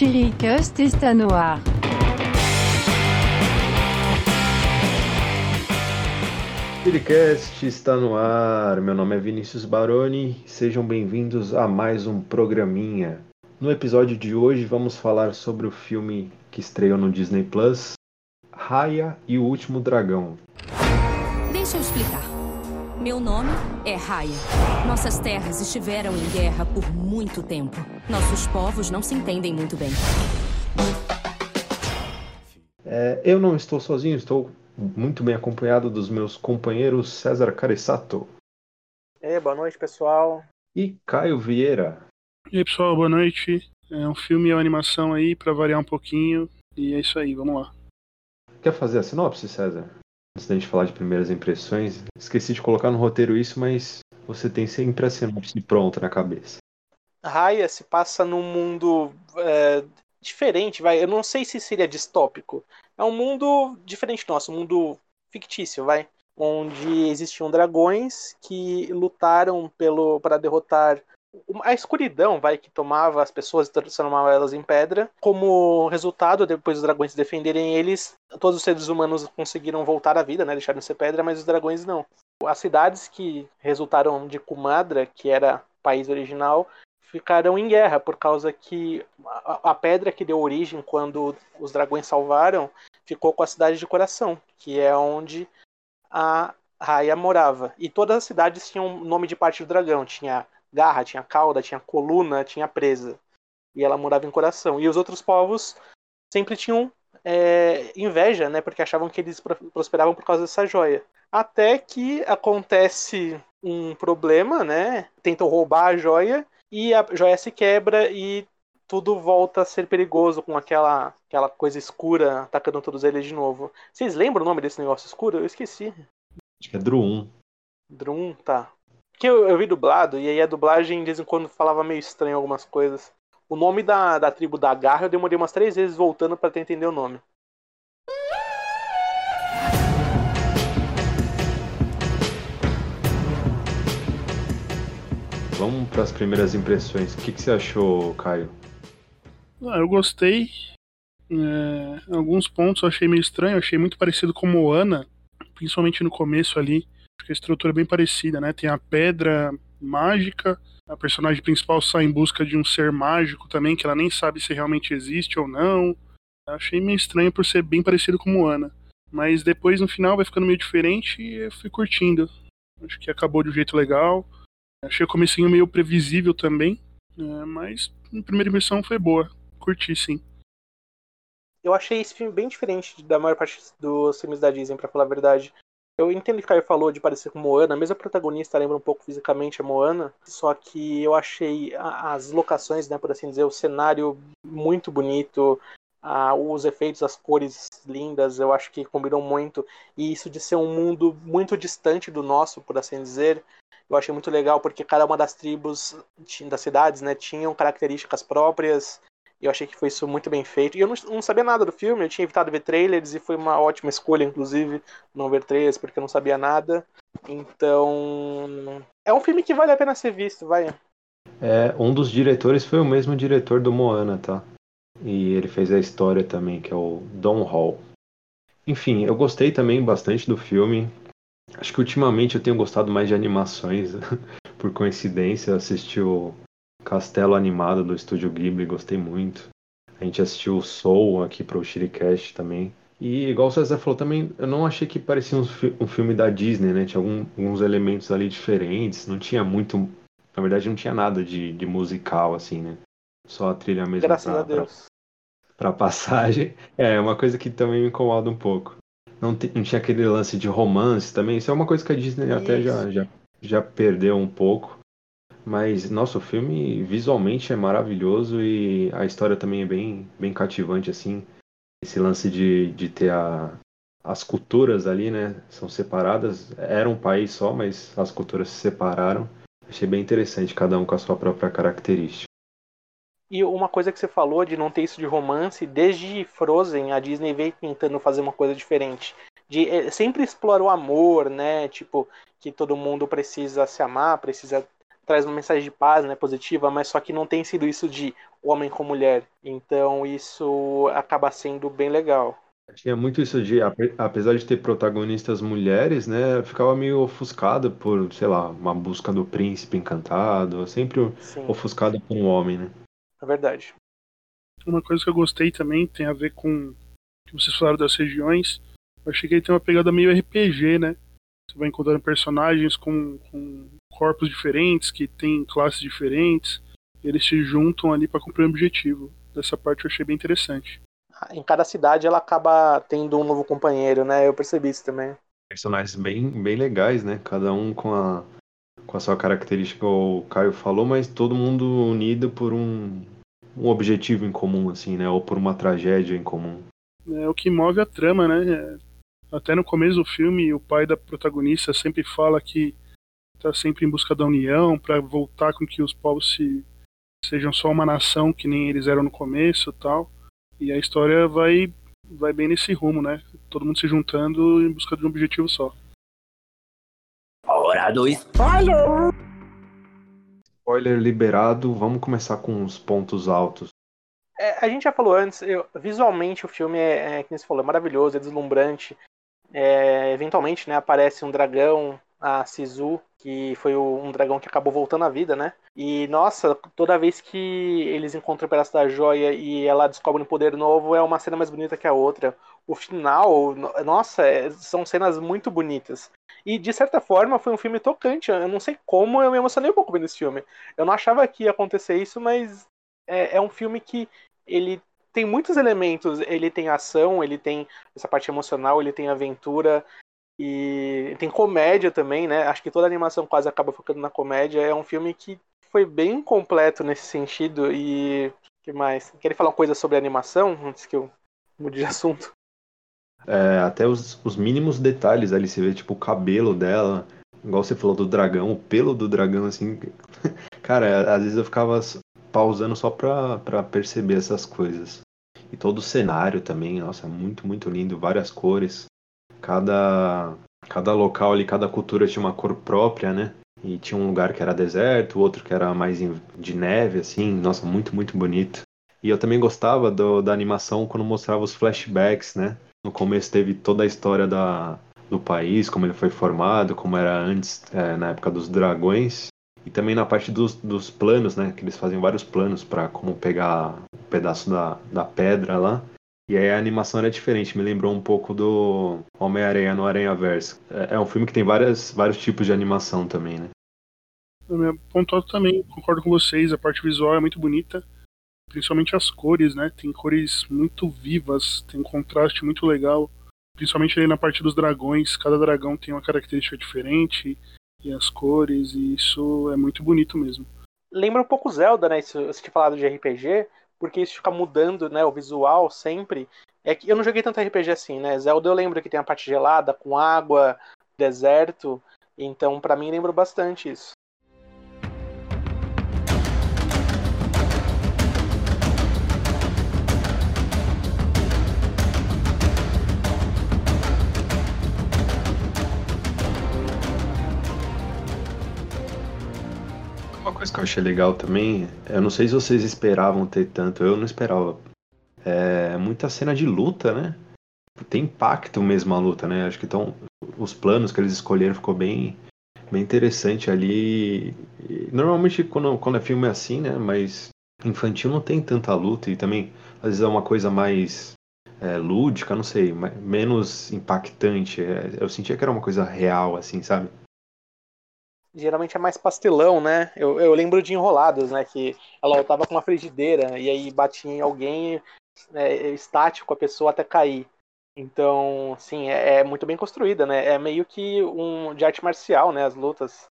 Chiricast está no ar. Chiricast está no ar. Meu nome é Vinícius Baroni. Sejam bem-vindos a mais um programinha. No episódio de hoje vamos falar sobre o filme que estreou no Disney Plus, Raya e o Último Dragão. Meu nome é Raya. Nossas terras estiveram em guerra por muito tempo. Nossos povos não se entendem muito bem. É, eu não estou sozinho, estou muito bem acompanhado dos meus companheiros César Carissato É, boa noite, pessoal. e Caio Vieira. E aí, pessoal, boa noite. É um filme e uma animação aí pra variar um pouquinho. E é isso aí, vamos lá. Quer fazer a sinopse, César? Antes da gente falar de primeiras impressões, esqueci de colocar no roteiro isso, mas você tem sempre a sinopse pronta na cabeça. Raya se passa num mundo é, diferente, vai. Eu não sei se seria distópico. É um mundo diferente nosso, um mundo fictício, vai. Onde existiam dragões que lutaram pelo para derrotar a escuridão, vai, que tomava as pessoas e transformava elas em pedra. Como resultado, depois dos dragões defenderem eles, todos os seres humanos conseguiram voltar à vida, né? Deixaram de ser pedra, mas os dragões não. As cidades que resultaram de Kumadra, que era país original, ficaram em guerra por causa que a, a pedra que deu origem quando os dragões salvaram ficou com a cidade de coração, que é onde a Raya morava. E todas as cidades tinham nome de parte do dragão. Tinha garra, tinha cauda, tinha coluna, tinha presa. E ela morava em coração. E os outros povos sempre tinham é, inveja, né? Porque achavam que eles pro- prosperavam por causa dessa joia. Até que acontece um problema, né? Tentam roubar a joia e a joia se quebra e tudo volta a ser perigoso com aquela, aquela coisa escura atacando todos eles de novo. Vocês lembram o nome desse negócio escuro? Eu esqueci. Acho que é Drum. Drum, tá. Que eu, eu vi dublado, e aí a dublagem de vez em quando falava meio estranho algumas coisas. O nome da, da tribo da Garra eu demorei umas três vezes voltando pra tentar entender o nome. Vamos para as primeiras impressões. O que, que você achou, Caio? Ah, eu gostei. É, em alguns pontos eu achei meio estranho, eu achei muito parecido com Moana, principalmente no começo ali. A estrutura é bem parecida, né? Tem a pedra mágica, a personagem principal sai em busca de um ser mágico também, que ela nem sabe se realmente existe ou não. Eu achei meio estranho por ser bem parecido com Moana. Mas depois no final vai ficando meio diferente e eu fui curtindo. Acho que acabou de um jeito legal. Achei o comecinho meio previsível também, é, mas a primeira impressão foi boa. Curti sim. Eu achei esse filme bem diferente da maior parte dos filmes da Disney, pra falar a verdade. Eu entendo que o Caio falou de parecer com Moana, a protagonista lembra um pouco fisicamente a Moana, só que eu achei as locações, né, por assim dizer, o cenário muito bonito, ah, os efeitos, as cores lindas, eu acho que combinam muito. E isso de ser um mundo muito distante do nosso, por assim dizer, eu achei muito legal, porque cada uma das tribos das cidades, né, tinham características próprias. E eu achei que foi isso muito bem feito. E eu não, não sabia nada do filme, eu tinha evitado ver trailers e foi uma ótima escolha, inclusive, não ver trailers, porque eu não sabia nada. Então. É um filme que vale a pena ser visto, vai. É, um dos diretores foi o mesmo diretor do Moana, tá? E ele fez a história também, que é o Don Hall. Enfim, eu gostei também bastante do filme. Acho que ultimamente eu tenho gostado mais de animações. Por coincidência, assisti o Castelo Animado do Estúdio Ghibli, gostei muito. A gente assistiu o Soul aqui pro Shiricast também. E igual o César falou também, eu não achei que parecia um, fi- um filme da Disney, né? Tinha algum- alguns elementos ali diferentes, não tinha muito na verdade, não tinha nada de, de musical, assim, né? Só a trilha mesmo Graças pra, a Deus. pra, pra passagem. É, uma coisa que também me incomoda um pouco. Não, não tinha aquele lance de romance também. Isso é uma coisa que a Disney até já, Isso. já, já perdeu um pouco. Mas, nossa, o filme visualmente é maravilhoso e a história também é bem, bem cativante, assim. Esse lance de, de ter a, as culturas ali, né? São separadas. Era um país só, mas as culturas se separaram. Achei bem interessante, cada um com a sua própria característica. E uma coisa que você falou de não ter isso de romance, desde Frozen, a Disney veio tentando fazer uma coisa diferente. De, eh, sempre explora o amor, né? Tipo, que todo mundo precisa se amar, precisa traz uma mensagem de paz, né, positiva, mas só que não tem sido isso de homem com mulher. Então isso acaba sendo bem legal. Tinha muito isso de, apesar de ter protagonistas mulheres, né, ficava meio ofuscada por, sei lá, uma busca do príncipe encantado, sempre Sim. ofuscada por um homem, né? É verdade. Uma coisa que eu gostei também tem a ver com que vocês falaram das regiões. Eu achei que ele tem uma pegada meio RPG, né? Você vai encontrando personagens com, com corpos diferentes, que têm classes diferentes. eles se juntam ali para cumprir um objetivo. Dessa parte eu achei bem interessante. Em cada cidade ela acaba tendo um novo companheiro, né? Eu percebi isso também. Personagens bem, bem legais, né? Cada um com a, com a sua característica, o Caio falou, mas todo mundo unido por um, um objetivo em comum, assim, né? Ou por uma tragédia em comum. É o que move a trama, né? É, até no começo do filme, o pai da protagonista sempre fala que está sempre em busca da união para voltar com que os povos se sejam só uma nação que nem eles eram no começo, tal. E a história vai vai bem nesse rumo, né? Todo mundo se juntando em busca de um objetivo só. Hora do spoiler. Spoiler liberado. Vamos começar com os pontos altos. É, a gente já falou antes, eu, visualmente o filme é, é, como você falou, é maravilhoso, é deslumbrante. É, eventualmente, né, aparece um dragão, a Sisu, que foi um dragão que acabou voltando à vida, né? E nossa, toda vez que eles encontram o pedaço da joia e ela descobre um poder novo, é uma cena mais bonita que a outra. O final, nossa, é, são cenas muito bonitas. E de certa forma foi um filme tocante. Eu não sei como eu me emocionei um pouco vendo esse filme. Eu não achava que ia acontecer isso, mas é, é um filme que ele tem muitos elementos. Ele tem ação, ele tem essa parte emocional, ele tem aventura e tem comédia também, né? Acho que toda animação quase acaba focando na comédia. É um filme que foi bem completo nesse sentido e que mais? Querem falar uma coisa sobre animação antes que eu mude de assunto? É, até os, os mínimos detalhes ali, você vê tipo o cabelo dela, igual você falou do dragão, o pelo do dragão, assim. Cara, às vezes eu ficava pausando só pra, pra perceber essas coisas. E todo o cenário também, nossa, muito, muito lindo, várias cores. Cada, cada local ali, cada cultura tinha uma cor própria, né? E tinha um lugar que era deserto, outro que era mais de neve, assim, nossa, muito, muito bonito. E eu também gostava do, da animação quando mostrava os flashbacks, né? No começo teve toda a história da, do país, como ele foi formado, como era antes, é, na época dos dragões. E também na parte dos, dos planos, né? Que eles fazem vários planos para como pegar um pedaço da, da pedra lá. E aí a animação era diferente, me lembrou um pouco do Homem-Aranha no Aranha Verso. É, é um filme que tem várias, vários tipos de animação também, né? Eu pontuado também, concordo com vocês, a parte visual é muito bonita, principalmente as cores, né? Tem cores muito vivas, tem um contraste muito legal, principalmente ali na parte dos dragões, cada dragão tem uma característica diferente, e as cores, e isso é muito bonito mesmo. Lembra um pouco Zelda, né? Se você tinha falado de RPG, porque isso fica mudando, né? O visual sempre. É que eu não joguei tanto RPG assim, né? Zelda eu lembro que tem a parte gelada, com água, deserto. Então, para mim, lembra bastante isso. Coisa que eu achei legal também, eu não sei se vocês esperavam ter tanto, eu não esperava. É muita cena de luta, né? Tem impacto mesmo a luta, né? Acho que então, os planos que eles escolheram ficou bem, bem interessante ali. Normalmente quando, quando é filme é assim, né? Mas infantil não tem tanta luta e também às vezes é uma coisa mais é, lúdica, não sei, menos impactante. É, eu sentia que era uma coisa real, assim, sabe? Geralmente é mais pastelão, né? Eu, eu lembro de enroladas, né? Que ela voltava com uma frigideira e aí batia em alguém é, estático a pessoa até cair. Então, sim, é, é, muito bem construída, né? É meio que um de arte marcial, né? As lutas.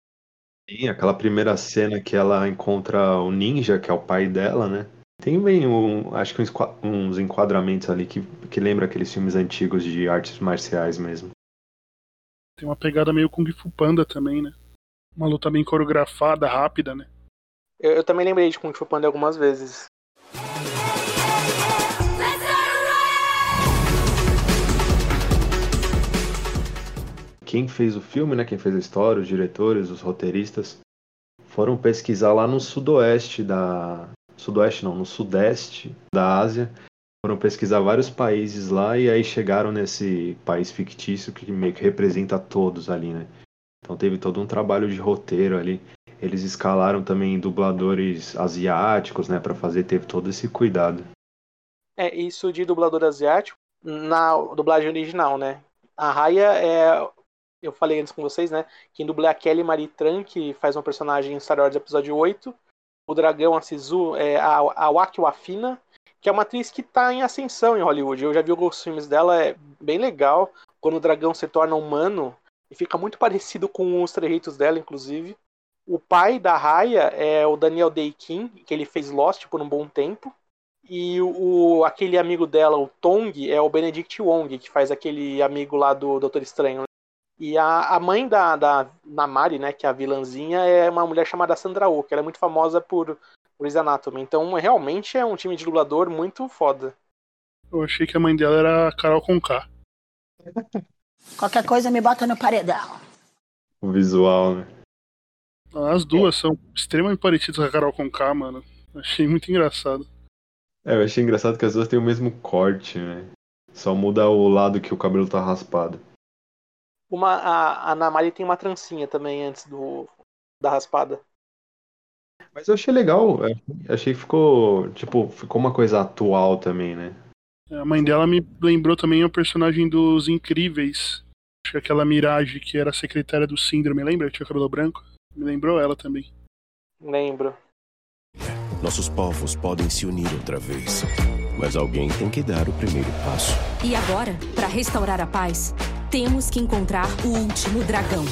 Sim, aquela primeira cena que ela encontra o ninja, que é o pai dela, né? Tem bem, um, acho que uns enquadramentos ali que, que lembra aqueles filmes antigos de artes marciais mesmo. Tem uma pegada meio Kung Fu Panda também, né? Uma luta bem coreografada, rápida, né? Eu, eu também lembrei de Kung Fu Panda algumas vezes. Quem fez o filme, né? Quem fez a história, os diretores, os roteiristas, foram pesquisar lá no sudoeste da. Sudoeste não, no sudeste da Ásia. Foram pesquisar vários países lá e aí chegaram nesse país fictício que meio que representa todos ali, né? Então teve todo um trabalho de roteiro ali. Eles escalaram também dubladores asiáticos, né, para fazer, teve todo esse cuidado. É, isso de dublador asiático na dublagem original, né? A Raya é. Eu falei antes com vocês, né? Quem dubla é a Kelly Marie Tran, que faz uma personagem em Star Wars Episódio 8. O dragão, a Sisu, é a, a Waki Wafina, que é uma atriz que está em ascensão em Hollywood. Eu já vi alguns filmes dela, é bem legal. Quando o dragão se torna humano, e fica muito parecido com os trejeitos dela, inclusive. O pai da Raya é o Daniel Day-Kim, que ele fez Lost por um bom tempo. E o, aquele amigo dela, o Tong, é o Benedict Wong, que faz aquele amigo lá do Doutor Estranho. Né? E a, a mãe da, da Namari, né, que é a vilãzinha, é uma mulher chamada Sandra Oh, que ela é muito famosa por Grey's Anatomy. Então, realmente é um time de dublador muito foda. Eu achei que a mãe dela era a Carol Conká. Qualquer coisa me bota no paredão. O visual, né? As duas é. são extremamente parecidas com a Carol Conká, mano. Achei muito engraçado. É, eu achei engraçado que as duas têm o mesmo corte, né? Só muda o lado que o cabelo tá raspado. Uma, a, a Namari tem uma trancinha também antes do da raspada. Mas eu achei legal, achei que ficou, tipo, ficou uma coisa atual também, né? A mãe dela me lembrou também o personagem dos Incríveis. Acho que aquela Mirage que era secretária do Síndrome, lembra? Tinha cabelo branco. Me lembrou ela também. Lembro. Nossos povos podem se unir outra vez. Mas alguém tem que dar o primeiro passo. E agora, para restaurar a paz, temos que encontrar o último dragão.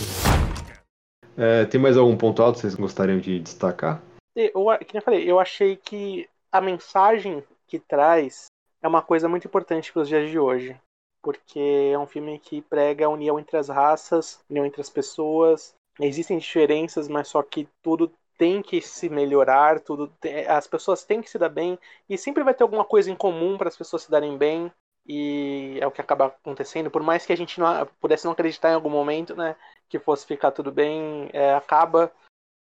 É, tem mais algum ponto alto que vocês gostariam de destacar? Eu, que eu falei, eu achei que a mensagem que traz é uma coisa muito importante para os dias de hoje. Porque é um filme que prega a união entre as raças, união entre as pessoas, existem diferenças, mas só que tudo tem que se melhorar, tudo tem, as pessoas têm que se dar bem e sempre vai ter alguma coisa em comum para as pessoas se darem bem e é o que acaba acontecendo. Por mais que a gente não pudesse não acreditar em algum momento, né, que fosse ficar tudo bem, é, acaba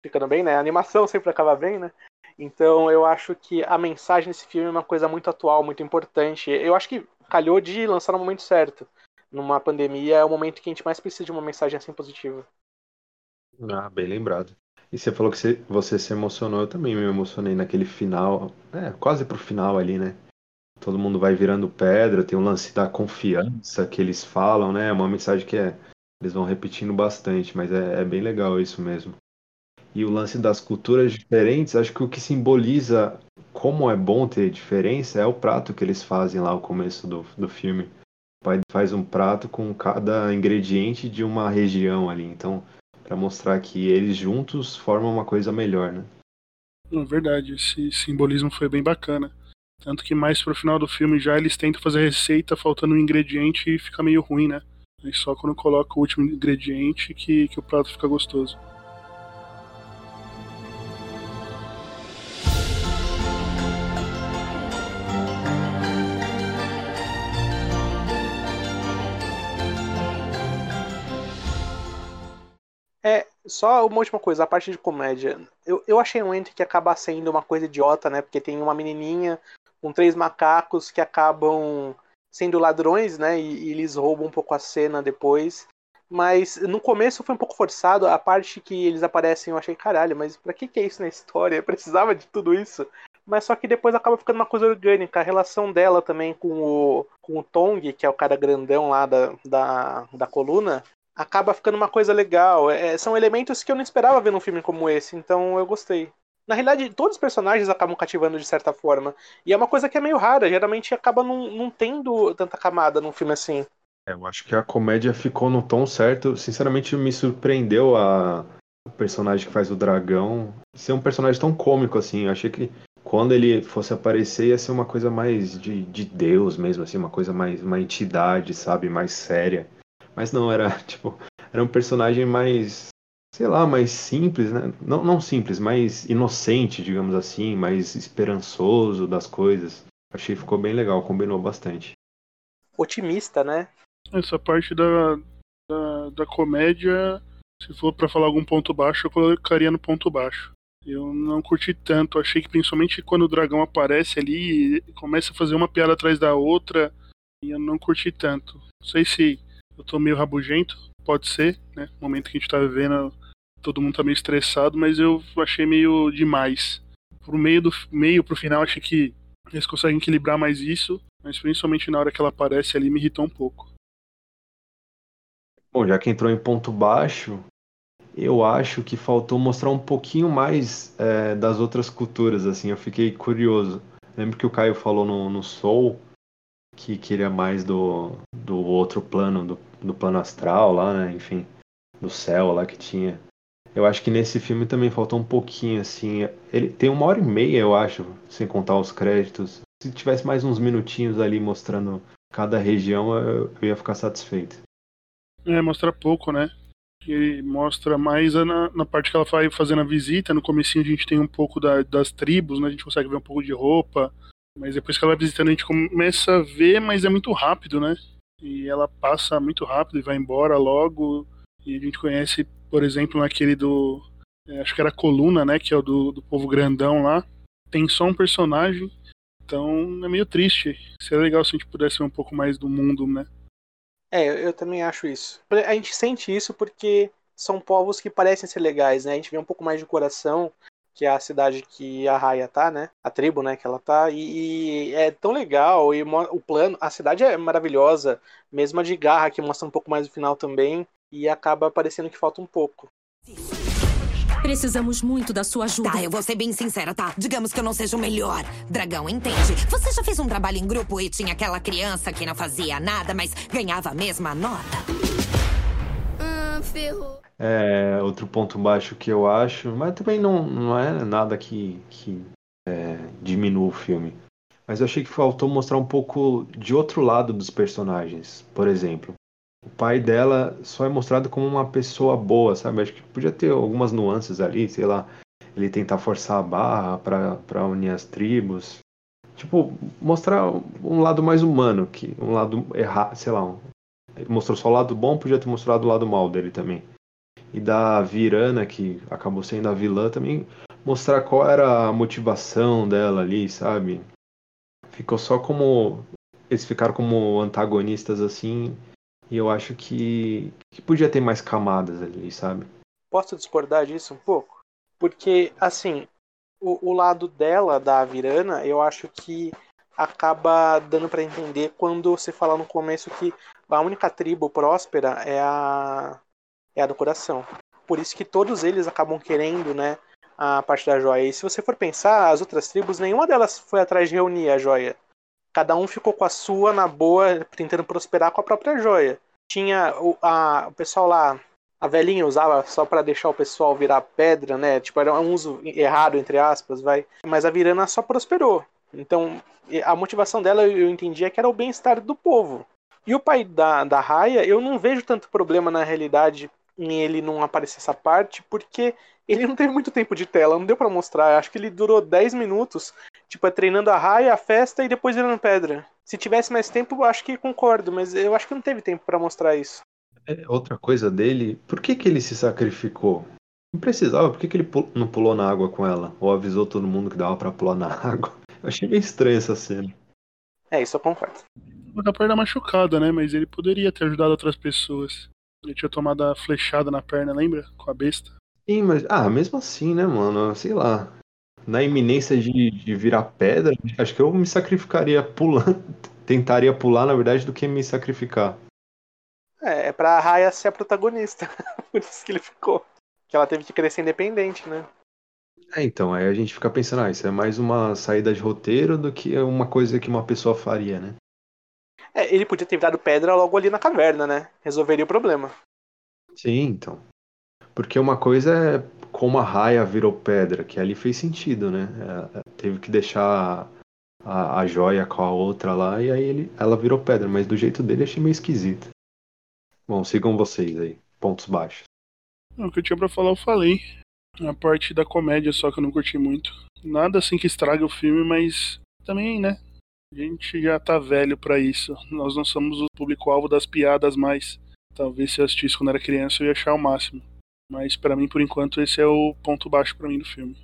ficando bem, né? A animação sempre acaba bem, né? Então eu acho que a mensagem desse filme é uma coisa muito atual, muito importante. Eu acho que calhou de lançar no momento certo. Numa pandemia é o momento que a gente mais precisa de uma mensagem assim positiva. Ah, bem lembrado. E você falou que você, você se emocionou, eu também me emocionei naquele final, é, quase pro final ali, né? Todo mundo vai virando pedra, tem um lance da confiança que eles falam, né? É uma mensagem que é, eles vão repetindo bastante, mas é, é bem legal isso mesmo. E o lance das culturas diferentes, acho que o que simboliza como é bom ter diferença é o prato que eles fazem lá no começo do, do filme. O pai faz um prato com cada ingrediente de uma região ali. Então, para mostrar que eles juntos formam uma coisa melhor, né? É verdade, esse simbolismo foi bem bacana. Tanto que mais pro final do filme já eles tentam fazer receita faltando um ingrediente e fica meio ruim, né? E só quando coloca o último ingrediente que, que o prato fica gostoso. Só uma última coisa, a parte de comédia. Eu, eu achei um ente que acaba sendo uma coisa idiota, né? Porque tem uma menininha com três macacos que acabam sendo ladrões, né? E, e eles roubam um pouco a cena depois. Mas no começo foi um pouco forçado. A parte que eles aparecem, eu achei, caralho, mas pra que, que é isso na história? Eu precisava de tudo isso. Mas só que depois acaba ficando uma coisa orgânica. A relação dela também com o, com o Tong, que é o cara grandão lá da, da, da coluna, acaba ficando uma coisa legal. É, são elementos que eu não esperava ver num filme como esse, então eu gostei. Na realidade, todos os personagens acabam cativando de certa forma. E é uma coisa que é meio rara, geralmente acaba não, não tendo tanta camada num filme assim. É, eu acho que a comédia ficou no tom certo. Sinceramente, me surpreendeu a... o personagem que faz o dragão ser um personagem tão cômico assim. Eu achei que quando ele fosse aparecer ia ser uma coisa mais de, de Deus mesmo, assim, uma coisa mais uma entidade, sabe, mais séria. Mas não, era tipo, era um personagem mais, sei lá, mais simples, né? Não, não simples, mais inocente, digamos assim, mais esperançoso das coisas. Achei que ficou bem legal, combinou bastante. Otimista, né? Essa parte da, da, da comédia Se for para falar algum ponto baixo, eu colocaria no ponto baixo. Eu não curti tanto. Achei que principalmente quando o dragão aparece ali, começa a fazer uma piada atrás da outra, e eu não curti tanto. Não sei se eu tô meio rabugento, pode ser, né? No momento que a gente tá vivendo, todo mundo tá meio estressado, mas eu achei meio demais. Pro meio do meio pro final, achei que eles conseguem equilibrar mais isso, mas principalmente na hora que ela aparece ali me irritou um pouco. Bom, já que entrou em ponto baixo, eu acho que faltou mostrar um pouquinho mais é, das outras culturas, assim, eu fiquei curioso. Lembro que o Caio falou no, no Soul que queria mais do, do outro plano, do, do plano astral lá, né, enfim, do céu lá que tinha. Eu acho que nesse filme também faltou um pouquinho, assim. Ele tem uma hora e meia, eu acho, sem contar os créditos. Se tivesse mais uns minutinhos ali mostrando cada região, eu, eu ia ficar satisfeito. É, mostra pouco, né? Ele mostra mais na, na parte que ela vai fazendo a visita. No comecinho a gente tem um pouco da, das tribos, né? A gente consegue ver um pouco de roupa. Mas depois que ela vai visitando, a gente começa a ver, mas é muito rápido, né? E ela passa muito rápido e vai embora logo. E a gente conhece, por exemplo, naquele do. É, acho que era Coluna, né? Que é o do, do povo grandão lá. Tem só um personagem. Então é meio triste. Seria legal se a gente pudesse ver um pouco mais do mundo, né? É, eu também acho isso. A gente sente isso porque são povos que parecem ser legais, né? A gente vê um pouco mais de coração, que é a cidade que a Raia tá, né? A tribo, né, que ela tá. E, e é tão legal. E o plano, a cidade é maravilhosa, mesmo a de garra, que mostra um pouco mais no final também. E acaba parecendo que falta um pouco. Precisamos muito da sua ajuda. Tá, eu vou ser bem sincera, tá? Digamos que eu não seja o melhor. Dragão, entende? Você já fez um trabalho em grupo e tinha aquela criança que não fazia nada, mas ganhava a mesma nota? Ferrou. É, outro ponto baixo que eu acho, mas também não, não é nada que, que é, diminua o filme. Mas eu achei que faltou mostrar um pouco de outro lado dos personagens. Por exemplo, o pai dela só é mostrado como uma pessoa boa, sabe? Acho que podia ter algumas nuances ali, sei lá, ele tentar forçar a barra para unir as tribos. Tipo, mostrar um lado mais humano, que um lado errado, sei lá, mostrou só o lado bom, podia ter mostrado o lado mal dele também. E da Virana, que acabou sendo a vilã, também mostrar qual era a motivação dela ali, sabe? Ficou só como. Eles ficaram como antagonistas assim, e eu acho que, que podia ter mais camadas ali, sabe? Posso discordar disso um pouco? Porque, assim, o, o lado dela, da Virana, eu acho que acaba dando para entender quando você fala no começo que a única tribo próspera é a, é a do coração. Por isso que todos eles acabam querendo, né, a parte da joia. E se você for pensar, as outras tribos, nenhuma delas foi atrás de reunir a joia. Cada um ficou com a sua na boa, tentando prosperar com a própria joia. Tinha o, a, o pessoal lá, a velhinha usava só para deixar o pessoal virar pedra, né? Tipo, era um uso errado, entre aspas, vai. Mas a Virana só prosperou. Então, a motivação dela, eu entendia que era o bem-estar do povo. E o pai da, da Raya, eu não vejo tanto problema na realidade em ele não aparecer essa parte, porque ele não teve muito tempo de tela, não deu para mostrar. Acho que ele durou 10 minutos, tipo, é treinando a raia, a festa e depois virando pedra. Se tivesse mais tempo, acho que concordo, mas eu acho que não teve tempo para mostrar isso. É, outra coisa dele, por que, que ele se sacrificou? Não precisava, por que, que ele não pulou na água com ela? Ou avisou todo mundo que dava para pular na água? Achei meio estranha essa cena. É, isso eu concordo. A perna machucada, né? Mas ele poderia ter ajudado outras pessoas. Ele tinha tomado a flechada na perna, lembra? Com a besta. Sim, mas. Ah, mesmo assim, né, mano? Sei lá. Na iminência de, de virar pedra, acho que eu me sacrificaria pulando. Tentaria pular, na verdade, do que me sacrificar. É, é pra Raya ser a protagonista. Por isso que ele ficou. Que ela teve que crescer independente, né? É, então, aí a gente fica pensando, ah, isso é mais uma saída de roteiro do que uma coisa que uma pessoa faria, né? É, ele podia ter virado pedra logo ali na caverna, né? Resolveria o problema. Sim, então. Porque uma coisa é como a raia virou pedra, que ali fez sentido, né? É, é, teve que deixar a, a joia com a outra lá e aí ele, ela virou pedra, mas do jeito dele achei meio esquisito. Bom, sigam vocês aí. Pontos baixos. O que eu tinha pra falar eu falei. A parte da comédia só que eu não curti muito. Nada assim que estraga o filme, mas também, né? A gente já tá velho para isso. Nós não somos o público-alvo das piadas mais. Talvez se eu assistisse quando era criança eu ia achar o máximo. Mas para mim, por enquanto, esse é o ponto baixo para mim do filme.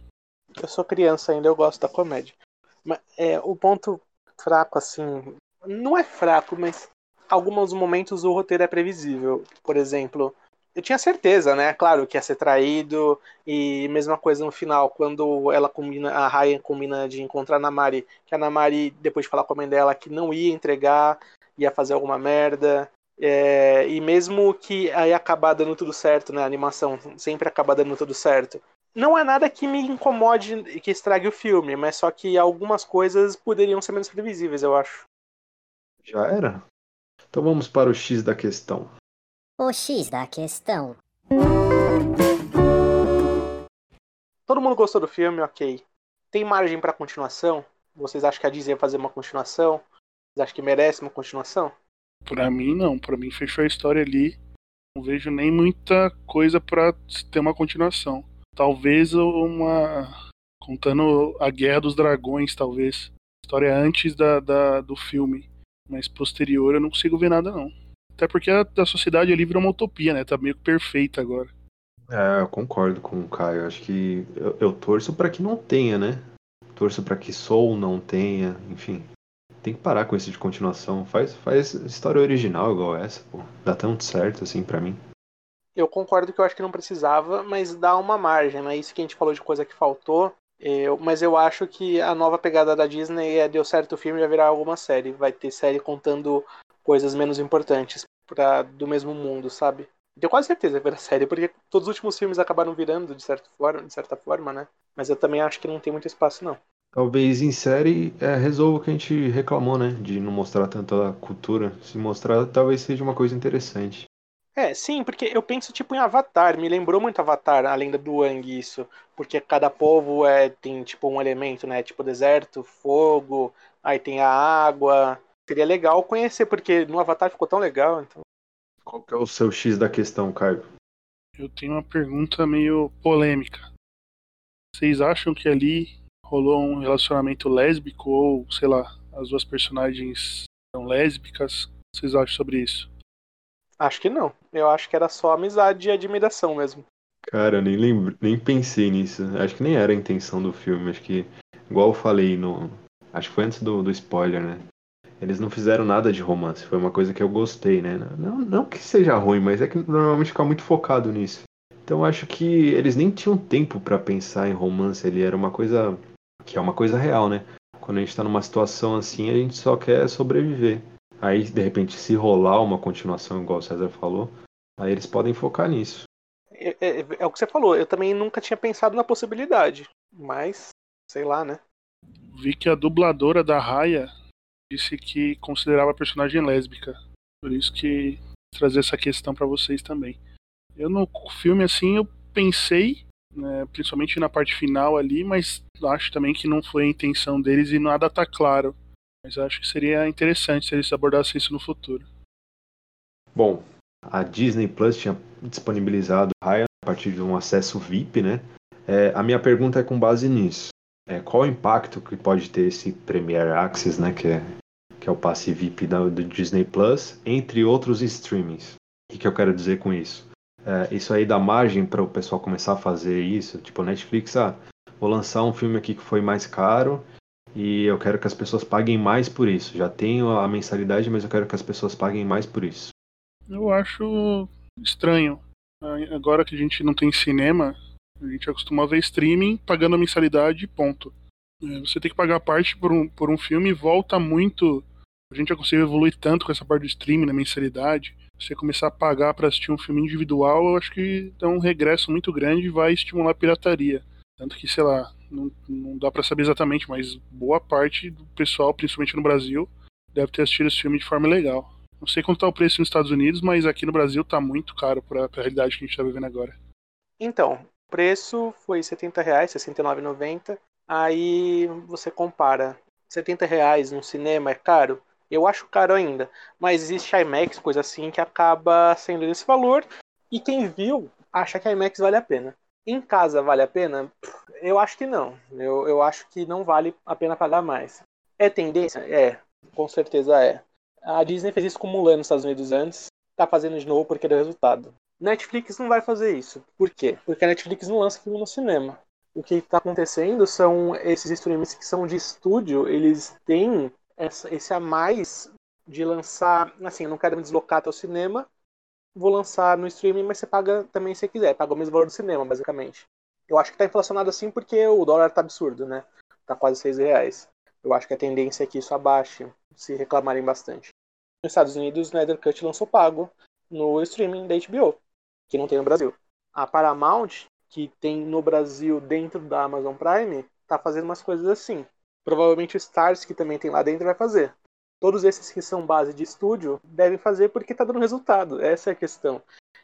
Eu sou criança ainda, eu gosto da comédia. Mas é, o ponto fraco, assim. Não é fraco, mas alguns momentos o roteiro é previsível. Por exemplo, eu tinha certeza, né? Claro que ia ser traído. E mesma coisa no final, quando ela combina, a Ryan combina de encontrar a Namari, que a Namari, depois de falar com a mãe dela, que não ia entregar, ia fazer alguma merda. É, e mesmo que aí acabar dando tudo certo, né? A animação sempre acaba dando tudo certo. Não é nada que me incomode e que estrague o filme, mas só que algumas coisas poderiam ser menos previsíveis, eu acho. Já era? Então vamos para o X da questão. O X da questão. Todo mundo gostou do filme, ok. Tem margem para continuação? Vocês acham que a Disney vai fazer uma continuação? Vocês acham que merece uma continuação? Pra mim, não. Pra mim, fechou a história ali. Não vejo nem muita coisa pra ter uma continuação. Talvez uma. Contando a Guerra dos Dragões, talvez. História antes da, da do filme. Mas posterior eu não consigo ver nada, não. Até porque a, a sociedade ali virou uma utopia, né? Tá meio perfeita agora. É, eu concordo com o Caio. Acho que eu, eu torço para que não tenha, né? Torço para que Soul não tenha, enfim. Tem que parar com isso de continuação. Faz, faz história original igual essa, pô. Dá tanto certo assim para mim. Eu concordo que eu acho que não precisava, mas dá uma margem, né? Isso que a gente falou de coisa que faltou. Eu, mas eu acho que a nova pegada da Disney é deu certo o filme vai virar alguma série. Vai ter série contando coisas menos importantes pra, do mesmo mundo, sabe? Tenho quase certeza que vai virar série, porque todos os últimos filmes acabaram virando de certa forma, de certa forma, né? Mas eu também acho que não tem muito espaço, não. Talvez em série é, resolva o que a gente reclamou, né? De não mostrar tanto a cultura. Se mostrar, talvez seja uma coisa interessante. É, sim, porque eu penso tipo em Avatar, me lembrou muito Avatar, a lenda do Wang, isso. Porque cada povo é, tem tipo um elemento, né? Tipo deserto, fogo, aí tem a água. Seria legal conhecer, porque no Avatar ficou tão legal, então. Qual que é o seu X da questão, Caio? Eu tenho uma pergunta meio polêmica. Vocês acham que ali rolou um relacionamento lésbico ou, sei lá, as duas personagens são lésbicas? O que vocês acham sobre isso? Acho que não. Eu acho que era só amizade e admiração mesmo. Cara, eu nem lembro, nem pensei nisso. Acho que nem era a intenção do filme. Acho que, igual eu falei no. Acho que foi antes do, do spoiler, né? Eles não fizeram nada de romance. Foi uma coisa que eu gostei, né? Não, não que seja ruim, mas é que normalmente fica muito focado nisso. Então acho que eles nem tinham tempo para pensar em romance. Ele era uma coisa que é uma coisa real, né? Quando a gente tá numa situação assim, a gente só quer sobreviver. Aí, de repente, se rolar uma continuação, igual o César falou, aí eles podem focar nisso. É, é, é, o que você falou, eu também nunca tinha pensado na possibilidade, mas sei lá, né? Vi que a dubladora da Raya disse que considerava a personagem lésbica. Por isso que trazer essa questão para vocês também. Eu no filme assim eu pensei, né, principalmente na parte final ali, mas acho também que não foi a intenção deles e nada tá claro. Mas acho que seria interessante se eles abordassem isso no futuro. Bom, a Disney Plus tinha disponibilizado Raya a partir de um acesso VIP, né? É, a minha pergunta é com base nisso. É, qual o impacto que pode ter esse Premier Access, né? Que é, que é o passe VIP da, do Disney Plus, entre outros streamings. O que, eu quero dizer com isso? É, isso aí dá margem para o pessoal começar a fazer isso. Tipo, Netflix, ah, vou lançar um filme aqui que foi mais caro e eu quero que as pessoas paguem mais por isso. Já tenho a mensalidade, mas eu quero que as pessoas paguem mais por isso. Eu acho estranho. Agora que a gente não tem cinema, a gente acostuma a ver streaming pagando a mensalidade ponto. É, você tem que pagar parte por um, por um filme e volta muito. A gente já conseguiu evoluir tanto com essa parte do streaming, na mensalidade. Você começar a pagar para assistir um filme individual, eu acho que dá um regresso muito grande e vai estimular a pirataria. Tanto que, sei lá, não, não dá para saber exatamente, mas boa parte do pessoal, principalmente no Brasil, deve ter assistido esse filme de forma legal. Não sei quanto tá o preço nos Estados Unidos, mas aqui no Brasil tá muito caro para a realidade que a gente tá vivendo agora. Então, o preço foi 70 reais, R$ 69,90. Aí você compara. 70 reais num cinema é caro? Eu acho caro ainda. Mas existe IMAX, coisa assim, que acaba sendo esse valor. E quem viu acha que a IMAX vale a pena. Em casa vale a pena? Eu acho que não. Eu, eu acho que não vale a pena pagar mais. É tendência? É, com certeza é. A Disney fez isso com Mulan nos Estados Unidos antes, tá fazendo de novo porque deu resultado. Netflix não vai fazer isso. Por quê? Porque a Netflix não lança filme no cinema. O que está acontecendo são esses streams que são de estúdio, eles têm essa, esse a mais de lançar. Assim, eu não quero me deslocar até o cinema, vou lançar no streaming, mas você paga também se quiser, paga o mesmo valor do cinema, basicamente. Eu acho que está inflacionado assim porque o dólar tá absurdo, né? Tá quase 6 reais. Eu acho que a tendência é que isso abaixe, se reclamarem bastante. Nos Estados Unidos, o Snyder Cut lançou pago no streaming da HBO que não tem no Brasil. A Paramount, que tem no Brasil dentro da Amazon Prime, tá fazendo umas coisas assim. Provavelmente o Stars, que também tem lá dentro, vai fazer. Todos esses que são base de estúdio devem fazer porque tá dando resultado. Essa é a questão.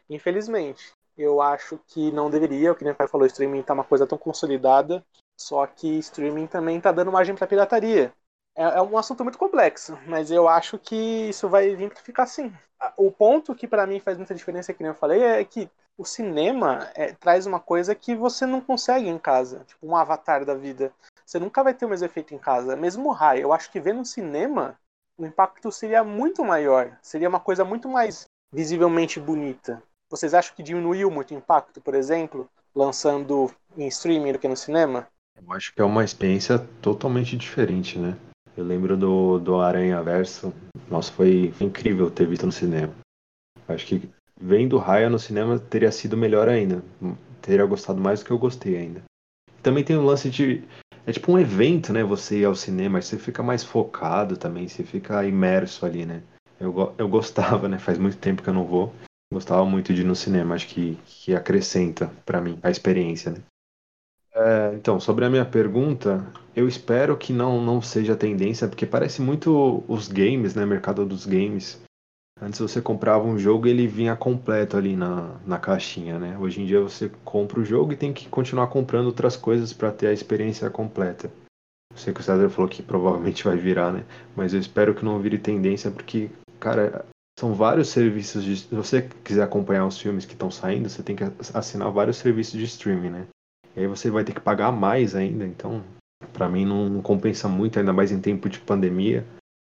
Infelizmente, eu acho que não deveria. O que o pai falou, streaming tá uma coisa tão consolidada. Só que streaming também tá dando margem para pirataria. É, é, um assunto muito complexo, mas eu acho que isso vai vir para ficar assim o ponto que para mim faz muita diferença, que nem eu falei, é que o cinema é, traz uma coisa que você não consegue em casa, tipo um avatar da vida. Você nunca vai ter o mesmo efeito em casa. Mesmo o raio, eu acho que ver no cinema, o impacto seria muito maior. Seria uma coisa muito mais visivelmente bonita. Vocês acham que diminuiu muito o impacto, por exemplo, lançando em streaming do que no cinema? Eu acho que é uma experiência totalmente diferente, né? Eu lembro do, do Aranha Verso. Nossa, foi incrível ter visto no cinema. Acho que vendo Raya no cinema teria sido melhor ainda. Teria gostado mais do que eu gostei ainda. Também tem um lance de. É tipo um evento, né? Você ir ao cinema, você fica mais focado também, você fica imerso ali, né? Eu, eu gostava, né? Faz muito tempo que eu não vou. Gostava muito de ir no cinema, acho que, que acrescenta para mim a experiência, né? É, então, sobre a minha pergunta, eu espero que não, não seja tendência, porque parece muito os games, né? Mercado dos games. Antes você comprava um jogo e ele vinha completo ali na, na caixinha, né? Hoje em dia você compra o jogo e tem que continuar comprando outras coisas para ter a experiência completa. Eu sei que o César falou que provavelmente vai virar, né? Mas eu espero que não vire tendência, porque, cara, são vários serviços de. Se você quiser acompanhar os filmes que estão saindo, você tem que assinar vários serviços de streaming, né? E aí você vai ter que pagar mais ainda, então para mim não, não, compensa muito, ainda mais em tempo de pandemia,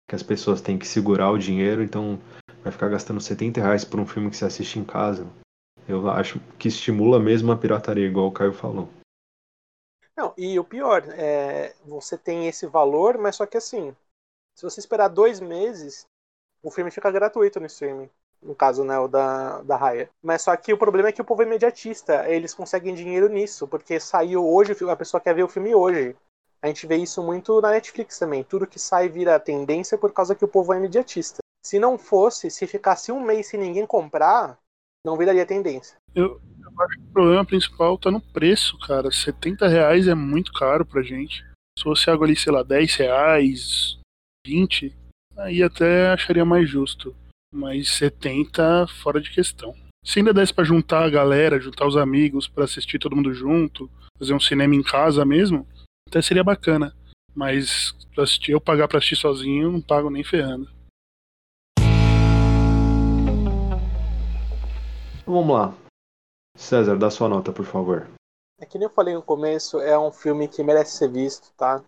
que as pessoas têm que segurar o dinheiro, então vai ficar gastando 70 reais por um filme que você assiste em casa. Eu acho que estimula mesmo a pirataria, igual o Caio falou. Não, e o pior, é, você tem esse valor, mas só que assim, se você esperar dois meses, o filme fica gratuito no streaming no caso, né, o da, da Raya. Mas só que o problema é que o povo é imediatista, eles conseguem dinheiro nisso, porque saiu hoje, a pessoa quer ver o filme hoje. A gente vê isso muito na Netflix também. Tudo que sai vira tendência por causa que o povo é imediatista. Se não fosse, se ficasse um mês sem ninguém comprar, não viraria tendência. Eu, eu acho que o problema principal tá no preço, cara. 70 reais é muito caro pra gente. Se fosse algo ali, sei lá, 10 reais, 20, aí até acharia mais justo. Mas 70 fora de questão. Se ainda desse pra juntar a galera, juntar os amigos para assistir todo mundo junto, fazer um cinema em casa mesmo, até seria bacana. Mas assistir, eu pagar pra assistir sozinho, não pago nem ferrando. Vamos lá. César, dá sua nota, por favor. É que nem eu falei no começo, é um filme que merece ser visto, tá?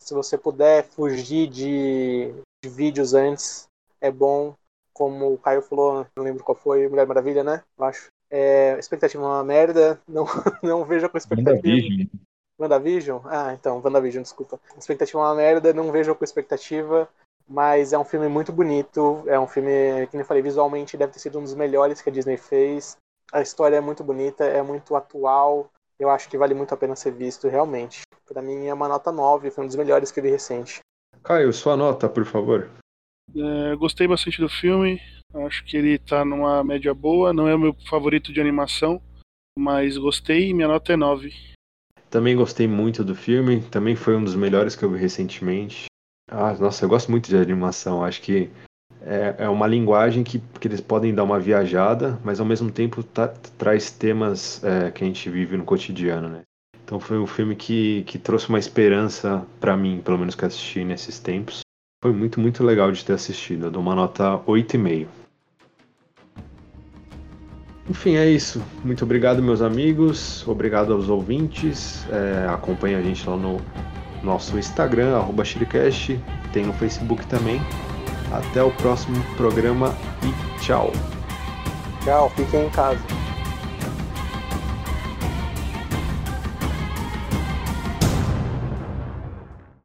Se você puder fugir de, de vídeos antes, é bom como o Caio falou, não lembro qual foi, Mulher Maravilha, né? Eu acho. É, expectativa é uma merda, não, não vejo com expectativa. WandaVision. WandaVision? Ah, então, WandaVision, desculpa. Expectativa é uma merda, não vejo com expectativa, mas é um filme muito bonito, é um filme, que nem falei, visualmente deve ter sido um dos melhores que a Disney fez. A história é muito bonita, é muito atual, eu acho que vale muito a pena ser visto, realmente. Para mim é uma nota 9, foi um dos melhores que eu vi recente. Caio, sua nota, por favor. É, gostei bastante do filme. Acho que ele tá numa média boa. Não é o meu favorito de animação, mas gostei e minha nota é 9. Também gostei muito do filme. Também foi um dos melhores que eu vi recentemente. Ah, nossa, eu gosto muito de animação. Acho que é, é uma linguagem que, que eles podem dar uma viajada, mas ao mesmo tempo tá, traz temas é, que a gente vive no cotidiano, né? Então foi um filme que, que trouxe uma esperança para mim, pelo menos que assisti nesses tempos. Foi muito, muito legal de ter assistido. Eu dou uma nota 8,5. Enfim, é isso. Muito obrigado, meus amigos. Obrigado aos ouvintes. É, acompanhe a gente lá no nosso Instagram, arroba Tem no Facebook também. Até o próximo programa e tchau. Tchau, fiquem em casa.